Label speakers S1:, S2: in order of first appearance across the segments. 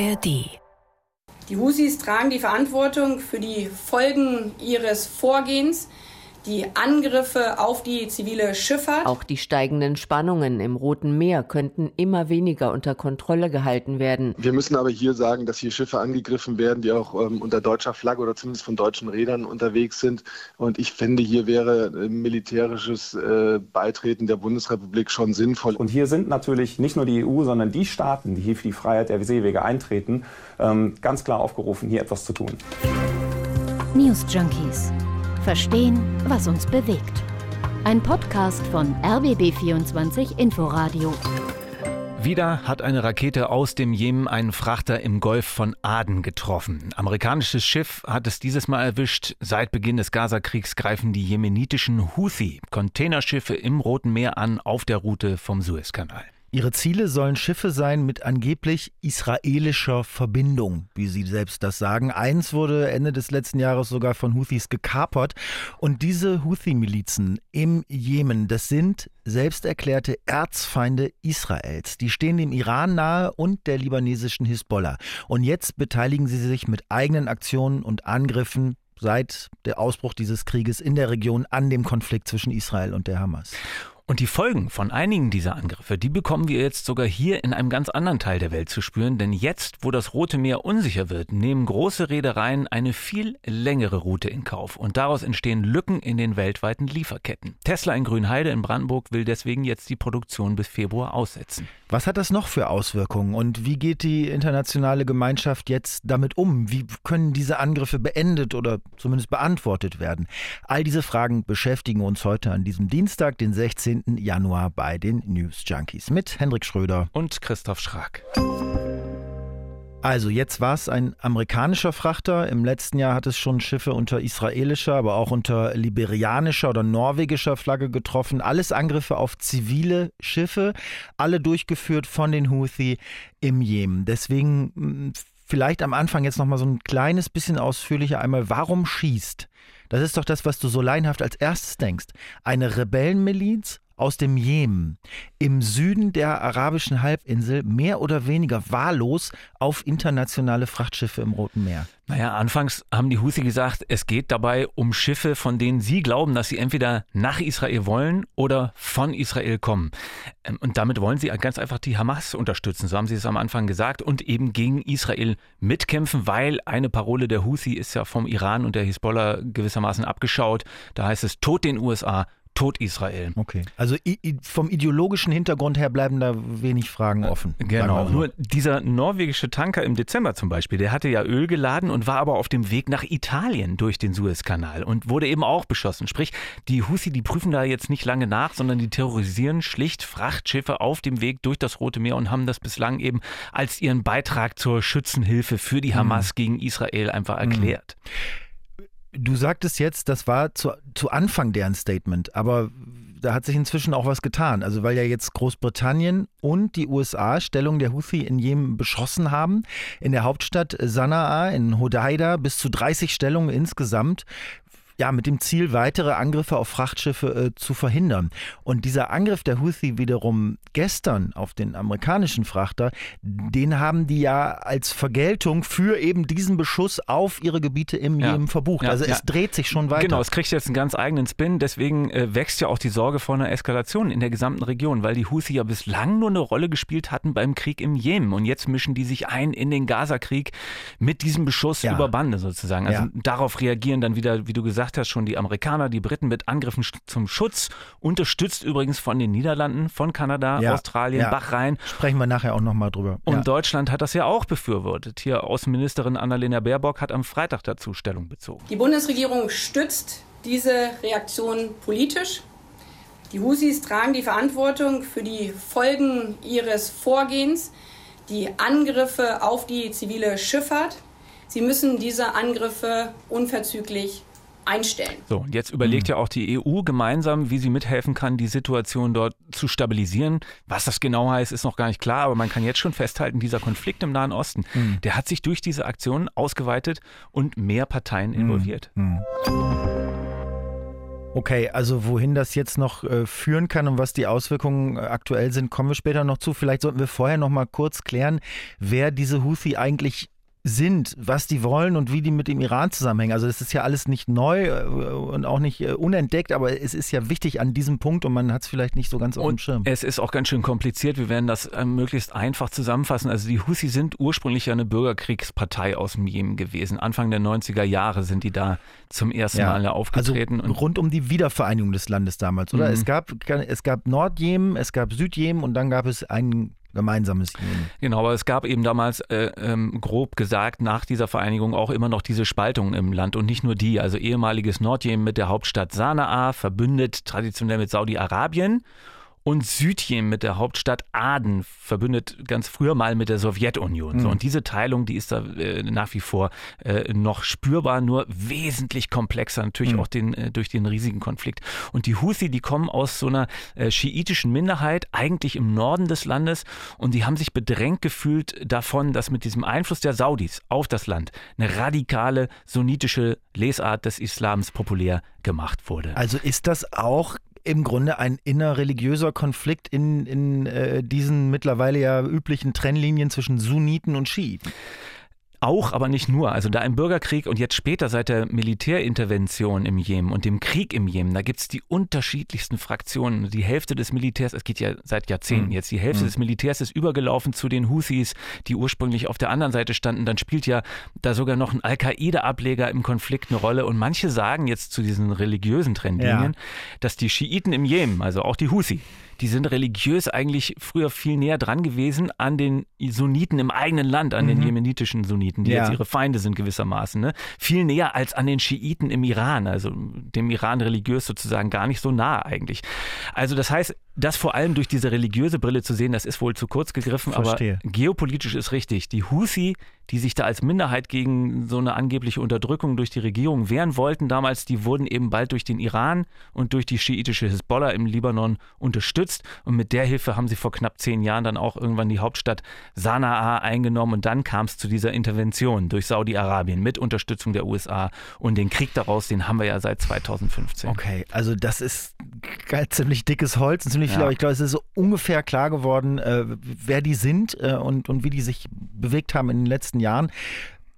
S1: ARD.
S2: Die Husis tragen die Verantwortung für die Folgen ihres Vorgehens die Angriffe auf die zivile Schifffahrt.
S3: Auch die steigenden Spannungen im Roten Meer könnten immer weniger unter Kontrolle gehalten werden.
S4: Wir müssen aber hier sagen, dass hier Schiffe angegriffen werden, die auch ähm, unter deutscher Flagge oder zumindest von deutschen Rädern unterwegs sind. Und ich finde, hier wäre äh, militärisches äh, Beitreten der Bundesrepublik schon sinnvoll.
S5: Und hier sind natürlich nicht nur die EU, sondern die Staaten, die hier für die Freiheit der Seewege eintreten, ähm, ganz klar aufgerufen, hier etwas zu tun.
S6: News Junkies Verstehen, was uns bewegt. Ein Podcast von RBB24 Inforadio.
S7: Wieder hat eine Rakete aus dem Jemen einen Frachter im Golf von Aden getroffen. Ein amerikanisches Schiff hat es dieses Mal erwischt. Seit Beginn des Gazakriegs greifen die jemenitischen Houthi Containerschiffe im Roten Meer an auf der Route vom Suezkanal.
S8: Ihre Ziele sollen Schiffe sein mit angeblich israelischer Verbindung, wie sie selbst das sagen. Eins wurde Ende des letzten Jahres sogar von Houthis gekapert. Und diese Houthi-Milizen im Jemen, das sind selbsterklärte Erzfeinde Israels. Die stehen dem Iran nahe und der libanesischen Hisbollah. Und jetzt beteiligen sie sich mit eigenen Aktionen und Angriffen seit der Ausbruch dieses Krieges in der Region an dem Konflikt zwischen Israel und der Hamas.
S7: Und die Folgen von einigen dieser Angriffe, die bekommen wir jetzt sogar hier in einem ganz anderen Teil der Welt zu spüren, denn jetzt, wo das Rote Meer unsicher wird, nehmen große Reedereien eine viel längere Route in Kauf und daraus entstehen Lücken in den weltweiten Lieferketten. Tesla in Grünheide in Brandenburg will deswegen jetzt die Produktion bis Februar aussetzen.
S8: Was hat das noch für Auswirkungen und wie geht die internationale Gemeinschaft jetzt damit um? Wie können diese Angriffe beendet oder zumindest beantwortet werden? All diese Fragen beschäftigen uns heute an diesem Dienstag, den 16. 19. Januar bei den News Junkies mit Hendrik Schröder
S7: und Christoph Schrag.
S8: Also jetzt war es ein amerikanischer Frachter. Im letzten Jahr hat es schon Schiffe unter israelischer, aber auch unter liberianischer oder norwegischer Flagge getroffen. Alles Angriffe auf zivile Schiffe, alle durchgeführt von den Houthi im Jemen. Deswegen hm, vielleicht am Anfang jetzt noch mal so ein kleines bisschen ausführlicher einmal, warum schießt? Das ist doch das, was du so leinhaft als erstes denkst. Eine Rebellenmiliz aus dem Jemen im Süden der arabischen Halbinsel mehr oder weniger wahllos auf internationale Frachtschiffe im Roten Meer.
S7: Naja, anfangs haben die Houthi gesagt, es geht dabei um Schiffe, von denen sie glauben, dass sie entweder nach Israel wollen oder von Israel kommen. Ähm, und damit wollen sie ganz einfach die Hamas unterstützen, so haben sie es am Anfang gesagt, und eben gegen Israel mitkämpfen, weil eine Parole der Houthi ist ja vom Iran und der Hisbollah gewissermaßen abgeschaut. Da heißt es, tot den USA, Tod Israel.
S8: Okay. Also vom ideologischen Hintergrund her bleiben da wenig Fragen offen.
S7: Genau. Nur dieser norwegische Tanker im Dezember zum Beispiel, der hatte ja Öl geladen und war aber auf dem Weg nach Italien durch den Suezkanal und wurde eben auch beschossen. Sprich, die Houthi, die prüfen da jetzt nicht lange nach, sondern die terrorisieren schlicht Frachtschiffe auf dem Weg durch das Rote Meer und haben das bislang eben als ihren Beitrag zur Schützenhilfe für die Hamas mhm. gegen Israel einfach erklärt. Mhm.
S8: Du sagtest jetzt, das war zu, zu Anfang deren Statement, aber da hat sich inzwischen auch was getan. Also weil ja jetzt Großbritannien und die USA Stellung der Houthi in Jemen beschossen haben. In der Hauptstadt Sanaa, in Hodeida, bis zu 30 Stellungen insgesamt ja, mit dem Ziel, weitere Angriffe auf Frachtschiffe äh, zu verhindern. Und dieser Angriff der Houthi wiederum gestern auf den amerikanischen Frachter, den haben die ja als Vergeltung für eben diesen Beschuss auf ihre Gebiete im ja. Jemen verbucht. Ja, also ja. es dreht sich schon weiter.
S7: Genau, es kriegt jetzt einen ganz eigenen Spin. Deswegen äh, wächst ja auch die Sorge vor einer Eskalation in der gesamten Region, weil die Houthi ja bislang nur eine Rolle gespielt hatten beim Krieg im Jemen. Und jetzt mischen die sich ein in den Gaza-Krieg mit diesem Beschuss über Bande sozusagen. Also darauf reagieren dann wieder, wie du gesagt gesagt hast, schon die Amerikaner, die Briten mit Angriffen zum Schutz, unterstützt übrigens von den Niederlanden, von Kanada, ja, Australien, ja. Bachrhein.
S8: Sprechen wir nachher auch nochmal drüber.
S7: Und ja. Deutschland hat das ja auch befürwortet. Hier Außenministerin Annalena Baerbock hat am Freitag dazu Stellung bezogen.
S2: Die Bundesregierung stützt diese Reaktion politisch. Die Husis tragen die Verantwortung für die Folgen ihres Vorgehens, die Angriffe auf die zivile Schifffahrt. Sie müssen diese Angriffe unverzüglich einstellen.
S7: So, und jetzt überlegt mhm. ja auch die EU gemeinsam, wie sie mithelfen kann, die Situation dort zu stabilisieren. Was das genau heißt, ist noch gar nicht klar, aber man kann jetzt schon festhalten, dieser Konflikt im Nahen Osten, mhm. der hat sich durch diese Aktion ausgeweitet und mehr Parteien involviert. Mhm.
S8: Okay, also wohin das jetzt noch äh, führen kann und was die Auswirkungen äh, aktuell sind, kommen wir später noch zu. Vielleicht sollten wir vorher noch mal kurz klären, wer diese Houthi eigentlich sind, was die wollen und wie die mit dem Iran zusammenhängen. Also das ist ja alles nicht neu äh, und auch nicht äh, unentdeckt, aber es ist ja wichtig an diesem Punkt und man hat es vielleicht nicht so ganz auf dem Schirm.
S7: Es ist auch ganz schön kompliziert. Wir werden das äh, möglichst einfach zusammenfassen. Also die Houthi sind ursprünglich ja eine Bürgerkriegspartei aus dem Jemen gewesen. Anfang der 90er Jahre sind die da zum ersten ja. Mal aufgetreten.
S8: Also rund um die Wiedervereinigung des Landes damals, oder? Mhm. Es gab es gab Nordjemen, es gab Südjemen und dann gab es einen gemeinsames Jemen.
S7: Genau, aber es gab eben damals äh, ähm, grob gesagt nach dieser Vereinigung auch immer noch diese Spaltung im Land und nicht nur die, also ehemaliges Nordjemen mit der Hauptstadt Sanaa verbündet traditionell mit Saudi-Arabien und Südjemen mit der Hauptstadt Aden verbündet ganz früher mal mit der Sowjetunion. Mhm. So, und diese Teilung, die ist da äh, nach wie vor äh, noch spürbar, nur wesentlich komplexer, natürlich mhm. auch den, äh, durch den riesigen Konflikt. Und die Houthi, die kommen aus so einer äh, schiitischen Minderheit, eigentlich im Norden des Landes, und die haben sich bedrängt gefühlt davon, dass mit diesem Einfluss der Saudis auf das Land eine radikale sunnitische Lesart des Islams populär gemacht wurde.
S8: Also ist das auch im Grunde ein innerreligiöser Konflikt in, in äh, diesen mittlerweile ja üblichen Trennlinien zwischen Sunniten und Schiiten.
S7: Auch, aber nicht nur. Also da im Bürgerkrieg und jetzt später seit der Militärintervention im Jemen und dem Krieg im Jemen, da gibt es die unterschiedlichsten Fraktionen. Die Hälfte des Militärs, es geht ja seit Jahrzehnten mhm. jetzt, die Hälfte mhm. des Militärs ist übergelaufen zu den Houthis, die ursprünglich auf der anderen Seite standen. Dann spielt ja da sogar noch ein Al-Qaida-Ableger im Konflikt eine Rolle. Und manche sagen jetzt zu diesen religiösen Trendlinien, ja. dass die Schiiten im Jemen, also auch die Houthi, die sind religiös eigentlich früher viel näher dran gewesen an den Sunniten im eigenen Land, an mhm. den jemenitischen Sunniten, die ja. jetzt ihre Feinde sind gewissermaßen. Ne? Viel näher als an den Schiiten im Iran, also dem Iran religiös sozusagen gar nicht so nah eigentlich. Also das heißt, das vor allem durch diese religiöse Brille zu sehen, das ist wohl zu kurz gegriffen, Verstehe. aber geopolitisch ist richtig. Die Houthi, die sich da als Minderheit gegen so eine angebliche Unterdrückung durch die Regierung wehren wollten damals, die wurden eben bald durch den Iran und durch die schiitische Hisbollah im Libanon unterstützt. Und mit der Hilfe haben sie vor knapp zehn Jahren dann auch irgendwann die Hauptstadt Sanaa eingenommen. Und dann kam es zu dieser Intervention durch Saudi-Arabien mit Unterstützung der USA. Und den Krieg daraus, den haben wir ja seit 2015.
S8: Okay, also das ist ziemlich dickes Holz, ziemlich nicht viel, ja. aber ich glaube, es ist so ungefähr klar geworden, äh, wer die sind äh, und, und wie die sich bewegt haben in den letzten Jahren.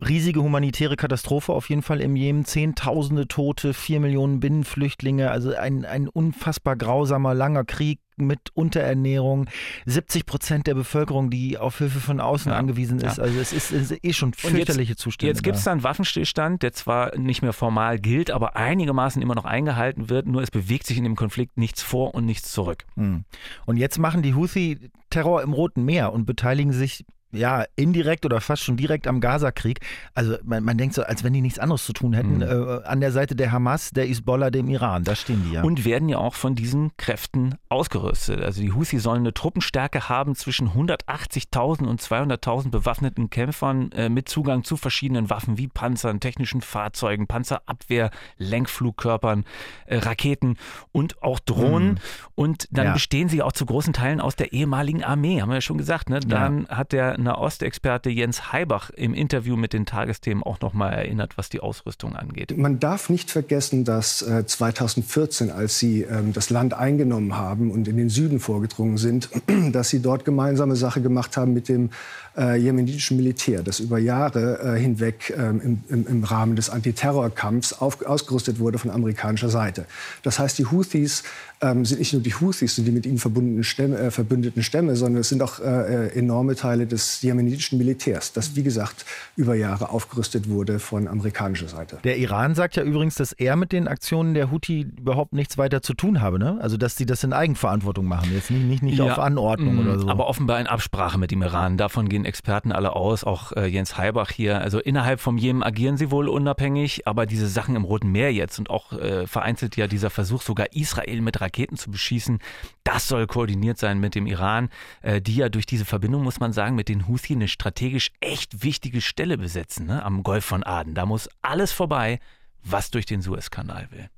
S8: Riesige humanitäre Katastrophe auf jeden Fall im Jemen. Zehntausende Tote, vier Millionen Binnenflüchtlinge. Also ein, ein unfassbar grausamer, langer Krieg mit Unterernährung. 70 Prozent der Bevölkerung, die auf Hilfe von außen ja, angewiesen ist. Ja. Also es ist, ist, eh schon fürchterliche
S7: jetzt,
S8: Zustände.
S7: Jetzt gibt es da einen Waffenstillstand, der zwar nicht mehr formal gilt, aber einigermaßen immer noch eingehalten wird. Nur es bewegt sich in dem Konflikt nichts vor und nichts zurück. Hm.
S8: Und jetzt machen die Houthi Terror im Roten Meer und beteiligen sich ja, indirekt oder fast schon direkt am Gaza-Krieg. Also man, man, denkt so, als wenn die nichts anderes zu tun hätten, mhm. äh, an der Seite der Hamas, der Isbollah, dem Iran. Da stehen die ja.
S7: Und werden ja auch von diesen Kräften ausgerüstet. Also die Houthi sollen eine Truppenstärke haben zwischen 180.000 und 200.000 bewaffneten Kämpfern äh, mit Zugang zu verschiedenen Waffen wie Panzern, technischen Fahrzeugen, Panzerabwehr, Lenkflugkörpern, äh, Raketen und auch Drohnen. Mhm. Und dann ja. bestehen sie auch zu großen Teilen aus der ehemaligen Armee, haben wir ja schon gesagt. Ne? Dann ja. hat der Nahostexperte Jens Heibach im Interview mit den Tagesthemen auch nochmal erinnert, was die Ausrüstung angeht.
S1: Man darf nicht vergessen, dass äh, 2014, als sie ähm, das Land eingenommen haben und in den Süden vorgedrungen sind, dass sie dort gemeinsame Sache gemacht haben mit dem äh, jemenitischen Militär, das über Jahre äh, hinweg ähm, im, im, im, Rahmen des Antiterrorkampfs auf, ausgerüstet wurde von amerikanischer Seite. Das heißt, die Houthis ähm, sind nicht nur die Houthis, sind die mit ihnen verbundenen Stämme, äh, verbündeten Stämme, sondern es sind auch äh, äh, enorme Teile des jemenitischen Militärs, das, wie gesagt, über Jahre aufgerüstet wurde von amerikanischer Seite.
S8: Der Iran sagt ja übrigens, dass er mit den Aktionen der Houthi überhaupt nichts weiter zu tun habe. Ne? Also, dass sie das in Eigenverantwortung machen, jetzt nicht, nicht, nicht ja, auf Anordnung mh, oder so.
S7: Aber offenbar in Absprache mit dem Iran. Davon gehen Experten alle aus, auch äh, Jens Heibach hier. Also innerhalb vom Jemen agieren sie wohl unabhängig, aber diese Sachen im Roten Meer jetzt und auch äh, vereinzelt ja dieser Versuch, sogar Israel mit Raketen zu beschießen, das soll koordiniert sein mit dem Iran, äh, die ja durch diese Verbindung, muss man sagen, mit den Houthi eine strategisch echt wichtige Stelle besetzen, ne, am Golf von Aden. Da muss alles vorbei, was durch den Suezkanal will.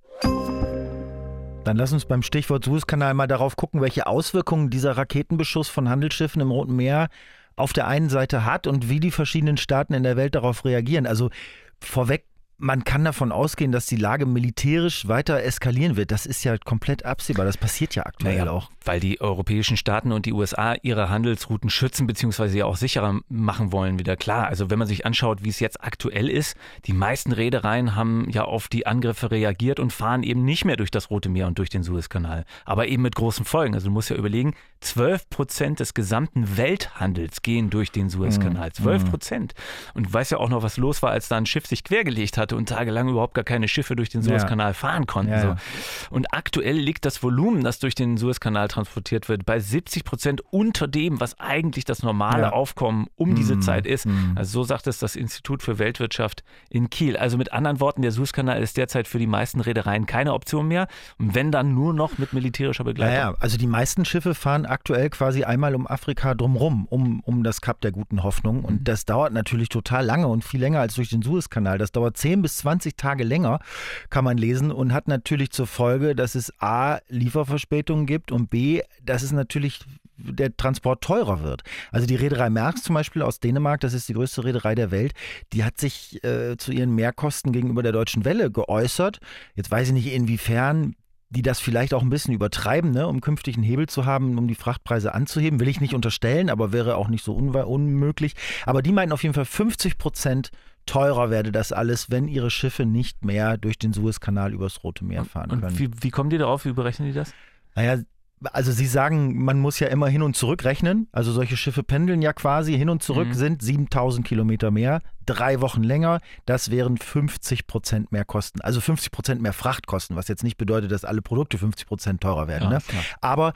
S8: Dann lass uns beim Stichwort Suezkanal mal darauf gucken, welche Auswirkungen dieser Raketenbeschuss von Handelsschiffen im Roten Meer auf der einen Seite hat und wie die verschiedenen Staaten in der Welt darauf reagieren. Also vorweg man kann davon ausgehen, dass die Lage militärisch weiter eskalieren wird. Das ist ja komplett absehbar. Das passiert ja aktuell naja, auch.
S7: Weil die europäischen Staaten und die USA ihre Handelsrouten schützen bzw. ja auch sicherer machen wollen, wieder klar. Also wenn man sich anschaut, wie es jetzt aktuell ist, die meisten Reedereien haben ja auf die Angriffe reagiert und fahren eben nicht mehr durch das Rote Meer und durch den Suezkanal. Aber eben mit großen Folgen. Also du musst ja überlegen, 12 Prozent des gesamten Welthandels gehen durch den Suezkanal. 12 mhm. Prozent. Und du weißt ja auch noch, was los war, als da ein Schiff sich quergelegt hatte und tagelang überhaupt gar keine Schiffe durch den Suezkanal fahren konnten. So. Und aktuell liegt das Volumen, das durch den Suezkanal transportiert wird, bei 70 Prozent unter dem, was eigentlich das normale Aufkommen um diese Zeit ist. Mhm. Also so sagt es das Institut für Weltwirtschaft in Kiel. Also mit anderen Worten, der Suezkanal ist derzeit für die meisten Reedereien keine Option mehr. Und wenn dann nur noch mit militärischer Begleitung.
S8: Naja, also die meisten Schiffe fahren aktuell quasi einmal um Afrika drumrum, um, um das Kap der guten Hoffnung. Und mhm. das dauert natürlich total lange und viel länger als durch den Suezkanal. Das dauert 10 bis 20 Tage länger, kann man lesen, und hat natürlich zur Folge, dass es A, Lieferverspätungen gibt und B, dass es natürlich der Transport teurer wird. Also die Reederei Merckx zum Beispiel aus Dänemark, das ist die größte Reederei der Welt, die hat sich äh, zu ihren Mehrkosten gegenüber der Deutschen Welle geäußert. Jetzt weiß ich nicht, inwiefern die das vielleicht auch ein bisschen übertreiben, ne, um künftig einen Hebel zu haben, um die Frachtpreise anzuheben. Will ich nicht unterstellen, aber wäre auch nicht so un unmöglich. Aber die meinten auf jeden Fall 50 Prozent teurer werde das alles, wenn ihre Schiffe nicht mehr durch den Suezkanal übers Rote Meer fahren können.
S7: Und wie, wie kommen die darauf? Wie berechnen die das?
S8: Naja, also Sie sagen, man muss ja immer hin und zurück rechnen. Also solche Schiffe pendeln ja quasi hin und zurück, mhm. sind 7000 Kilometer mehr, drei Wochen länger. Das wären 50 Prozent mehr Kosten. Also 50 Prozent mehr Frachtkosten, was jetzt nicht bedeutet, dass alle Produkte 50 Prozent teurer werden. Ja, ne? Aber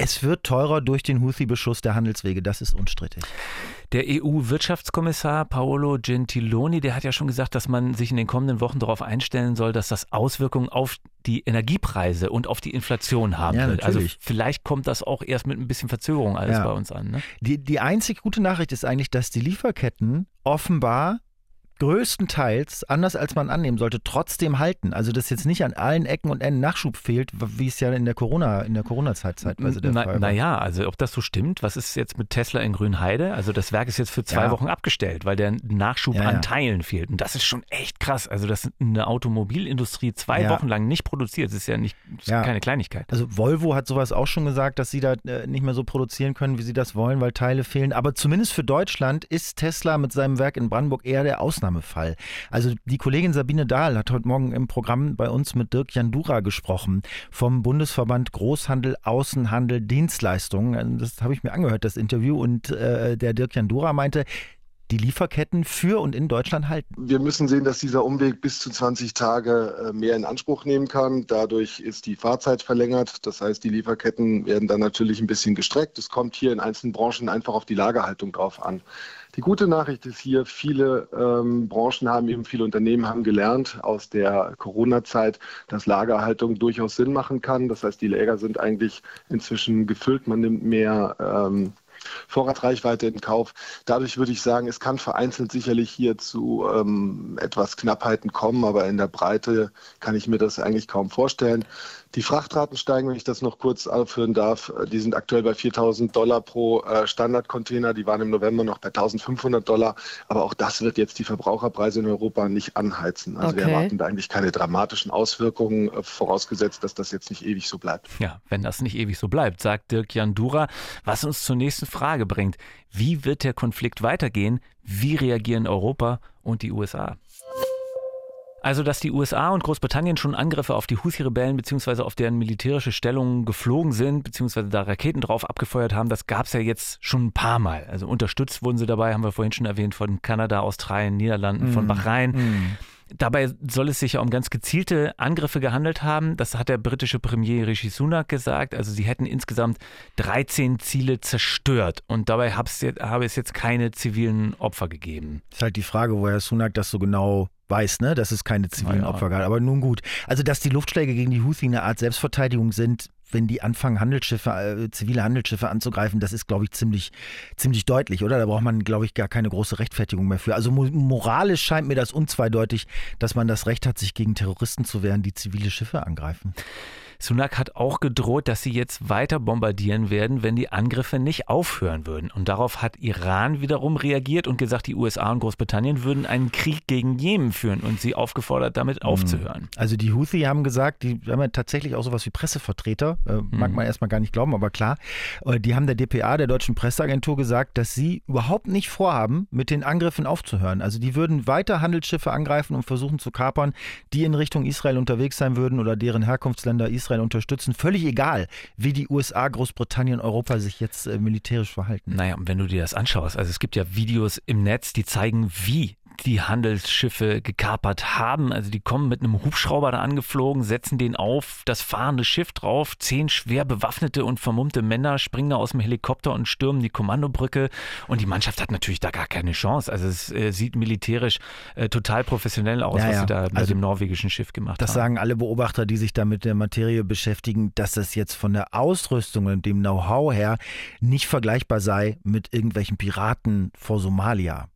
S8: es wird teurer durch den Houthi-Beschuss der Handelswege, das ist unstrittig.
S7: Der EU-Wirtschaftskommissar Paolo Gentiloni, der hat ja schon gesagt, dass man sich in den kommenden Wochen darauf einstellen soll, dass das Auswirkungen auf die Energiepreise und auf die Inflation haben ja, wird. Also natürlich. Also vielleicht kommt das auch erst mit ein bisschen Verzögerung alles ja. bei uns an. Ne?
S8: Die, die einzig gute Nachricht ist eigentlich, dass die Lieferketten offenbar größtenteils, anders als man annehmen sollte, trotzdem halten. Also dass jetzt nicht an allen Ecken und Enden Nachschub fehlt, wie es ja in der Corona, in der Corona-Zeit zeitweise der
S7: na,
S8: Fall war.
S7: Naja, also ob das so stimmt, was ist jetzt mit Tesla in Grünheide? Also das Werk ist jetzt für zwei ja. Wochen abgestellt, weil der Nachschub ja, an Teilen fehlt. Und das ist schon echt krass. Also dass eine Automobilindustrie zwei Wochen lang nicht produziert, das ist ja nicht ist keine Kleinigkeit.
S8: Also Volvo hat sowas auch schon gesagt, dass sie da äh, nicht mehr so produzieren können, wie sie das wollen, weil Teile fehlen. Aber zumindest für Deutschland ist Tesla mit seinem Werk in Brandenburg eher der Ausnahme. Ausnahmefall. Also die Kollegin Sabine Dahl hat heute Morgen im Programm bei uns mit Dirk Jandura gesprochen vom Bundesverband Großhandel, Außenhandel, Dienstleistungen. Das habe ich mir angehört, das Interview. Und äh, der Dirk Jandura meinte, die Lieferketten für und in Deutschland halten?
S4: Wir müssen sehen, dass dieser Umweg bis zu 20 Tage äh, mehr in Anspruch nehmen kann. Dadurch ist die Fahrzeit verlängert. Das heißt, die Lieferketten werden dann natürlich ein bisschen gestreckt. Es kommt hier in einzelnen Branchen einfach auf die Lagerhaltung drauf an. Die gute Nachricht ist hier, viele ähm, Branchen haben eben, viele Unternehmen haben gelernt aus der Corona-Zeit, dass Lagerhaltung durchaus Sinn machen kann. Das heißt, die Läger sind eigentlich inzwischen gefüllt. Man nimmt mehr ähm, Vorratsreichweite in Kauf. Dadurch würde ich sagen, es kann vereinzelt sicherlich hier zu ähm, etwas Knappheiten kommen, aber in der Breite kann ich mir das eigentlich kaum vorstellen. Die Frachtraten steigen, wenn ich das noch kurz aufhören darf. Die sind aktuell bei 4.000 Dollar pro äh, Standardcontainer. Die waren im November noch bei 1.500 Dollar. Aber auch das wird jetzt die Verbraucherpreise in Europa nicht anheizen. Also okay. wir erwarten da eigentlich keine dramatischen Auswirkungen, äh, vorausgesetzt, dass das jetzt nicht ewig so bleibt.
S7: Ja, wenn das nicht ewig so bleibt, sagt Dirk Jandura. Was uns zur nächsten Frage bringt. Wie wird der Konflikt weitergehen? Wie reagieren Europa und die USA? Also, dass die USA und Großbritannien schon Angriffe auf die Houthi-Rebellen bzw. auf deren militärische Stellungen geflogen sind, bzw. da Raketen drauf abgefeuert haben, das gab es ja jetzt schon ein paar Mal. Also unterstützt wurden sie dabei, haben wir vorhin schon erwähnt, von Kanada, Australien, Niederlanden, mm. von Bahrain. Mm. Dabei soll es sich ja um ganz gezielte Angriffe gehandelt haben. Das hat der britische Premier Rishi Sunak gesagt. Also sie hätten insgesamt 13 Ziele zerstört und dabei habe es jetzt keine zivilen Opfer gegeben.
S8: Das ist halt die Frage, woher Sunak das so genau weiß, ne, dass es keine zivilen ja. Opfer gab. Aber nun gut. Also, dass die Luftschläge gegen die Houthi eine Art Selbstverteidigung sind, wenn die anfangen, Handelsschiffe, äh, zivile Handelsschiffe anzugreifen, das ist, glaube ich, ziemlich, ziemlich deutlich, oder? Da braucht man, glaube ich, gar keine große Rechtfertigung mehr für. Also moralisch scheint mir das unzweideutig, dass man das Recht hat, sich gegen Terroristen zu wehren, die zivile Schiffe angreifen.
S7: Sunak hat auch gedroht, dass sie jetzt weiter bombardieren werden, wenn die Angriffe nicht aufhören würden. Und darauf hat Iran wiederum reagiert und gesagt, die USA und Großbritannien würden einen Krieg gegen Jemen führen und sie aufgefordert, damit hm. aufzuhören.
S8: Also die Houthi haben gesagt, die haben ja tatsächlich auch sowas wie Pressevertreter, äh, mag mhm. man erstmal gar nicht glauben, aber klar, äh, die haben der DPA, der deutschen Presseagentur, gesagt, dass sie überhaupt nicht vorhaben, mit den Angriffen aufzuhören. Also die würden weiter Handelsschiffe angreifen und versuchen zu kapern, die in Richtung Israel unterwegs sein würden oder deren Herkunftsländer Israel unterstützen. Völlig egal, wie die USA, Großbritannien, Europa sich jetzt äh, militärisch verhalten.
S7: Naja, wenn du dir das anschaust, also es gibt ja Videos im Netz, die zeigen, wie die Handelsschiffe gekapert haben. Also die kommen mit einem Hubschrauber da angeflogen, setzen den auf das fahrende Schiff drauf. Zehn schwer bewaffnete und vermummte Männer springen da aus dem Helikopter und stürmen die Kommandobrücke. Und die Mannschaft hat natürlich da gar keine Chance. Also es äh, sieht militärisch äh, total professionell aus, ja, was ja. sie da bei also, dem norwegischen Schiff gemacht
S8: das haben. Das sagen alle Beobachter, die sich da mit der Materie beschäftigen, dass das jetzt von der Ausrüstung und dem Know-how her nicht vergleichbar sei mit irgendwelchen Piraten vor Somalia.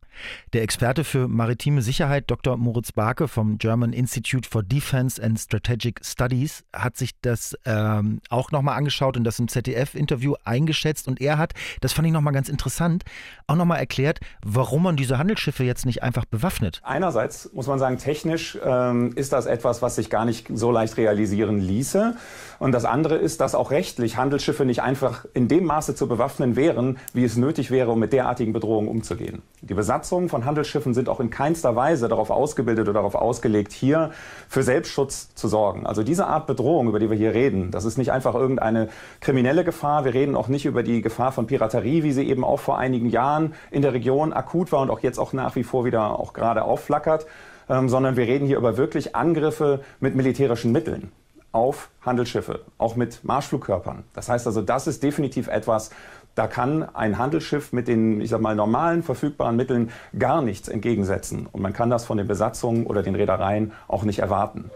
S8: Der Experte für maritime Sicherheit, Dr. Moritz Barke vom German Institute for Defense and Strategic Studies, hat sich das ähm, auch nochmal angeschaut und das im ZDF-Interview eingeschätzt. Und er hat, das fand ich nochmal ganz interessant, auch nochmal erklärt, warum man diese Handelsschiffe jetzt nicht einfach bewaffnet.
S5: Einerseits muss man sagen, technisch ähm, ist das etwas, was sich gar nicht so leicht realisieren ließe. Und das andere ist, dass auch rechtlich Handelsschiffe nicht einfach in dem Maße zu bewaffnen wären, wie es nötig wäre, um mit derartigen Bedrohungen umzugehen. Die Besatzung Besatzungen von Handelsschiffen sind auch in keinster Weise darauf ausgebildet oder darauf ausgelegt, hier für Selbstschutz zu sorgen. Also diese Art Bedrohung, über die wir hier reden, das ist nicht einfach irgendeine kriminelle Gefahr. Wir reden auch nicht über die Gefahr von Piraterie, wie sie eben auch vor einigen Jahren in der Region akut war und auch jetzt auch nach wie vor wieder auch gerade aufflackert, ähm, sondern wir reden hier über wirklich Angriffe mit militärischen Mitteln auf Handelsschiffe, auch mit Marschflugkörpern. Das heißt also, das ist definitiv etwas, da kann ein Handelsschiff mit den, ich sag mal, normalen verfügbaren Mitteln gar nichts entgegensetzen. Und man kann das von den Besatzungen oder den Reedereien auch nicht erwarten.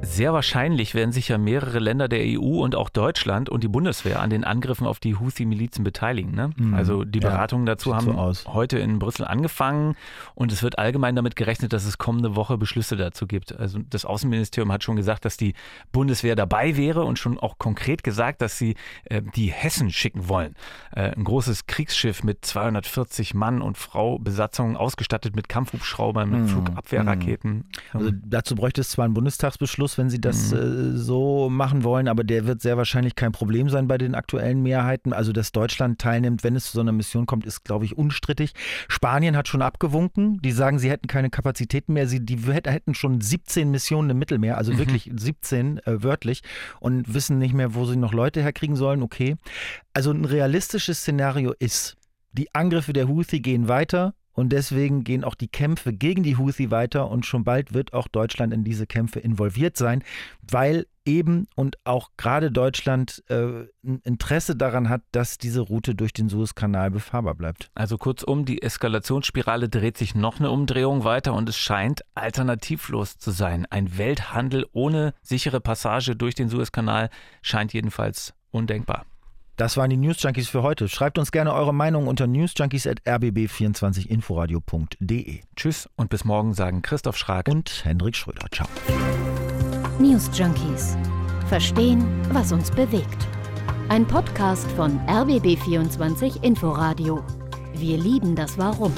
S7: Sehr wahrscheinlich werden sich ja mehrere Länder der EU und auch Deutschland und die Bundeswehr an den Angriffen auf die Houthi-Milizen beteiligen. Ne? Mhm. Also die Beratungen ja, dazu haben so heute in Brüssel angefangen und es wird allgemein damit gerechnet, dass es kommende Woche Beschlüsse dazu gibt. Also das Außenministerium hat schon gesagt, dass die Bundeswehr dabei wäre und schon auch konkret gesagt, dass sie äh, die Hessen schicken wollen. Äh, ein großes Kriegsschiff mit 240 Mann und Frau Besatzung, ausgestattet mit Kampfhubschraubern, mit mhm. Flugabwehrraketen. Mhm.
S8: Also dazu bräuchte es zwar einen Bundestagsbeschluss, wenn sie das mhm. äh, so machen wollen, aber der wird sehr wahrscheinlich kein Problem sein bei den aktuellen Mehrheiten. Also, dass Deutschland teilnimmt, wenn es zu so einer Mission kommt, ist, glaube ich, unstrittig. Spanien hat schon abgewunken. Die sagen, sie hätten keine Kapazitäten mehr. Sie die hätten schon 17 Missionen im Mittelmeer, also mhm. wirklich 17 äh, wörtlich und wissen nicht mehr, wo sie noch Leute herkriegen sollen. Okay. Also ein realistisches Szenario ist, die Angriffe der Houthi gehen weiter. Und deswegen gehen auch die Kämpfe gegen die Houthi weiter und schon bald wird auch Deutschland in diese Kämpfe involviert sein, weil eben und auch gerade Deutschland äh, ein Interesse daran hat, dass diese Route durch den Suezkanal befahrbar bleibt.
S7: Also kurzum, die Eskalationsspirale dreht sich noch eine Umdrehung weiter und es scheint alternativlos zu sein. Ein Welthandel ohne sichere Passage durch den Suezkanal scheint jedenfalls undenkbar.
S8: Das waren die News Junkies für heute. Schreibt uns gerne eure Meinung unter newsjunkies.rbb24inforadio.de.
S7: Tschüss und bis morgen sagen Christoph Schrag
S8: und Hendrik Schröder. Ciao.
S6: News Junkies. Verstehen, was uns bewegt. Ein Podcast von RBB24 Inforadio. Wir lieben das Warum.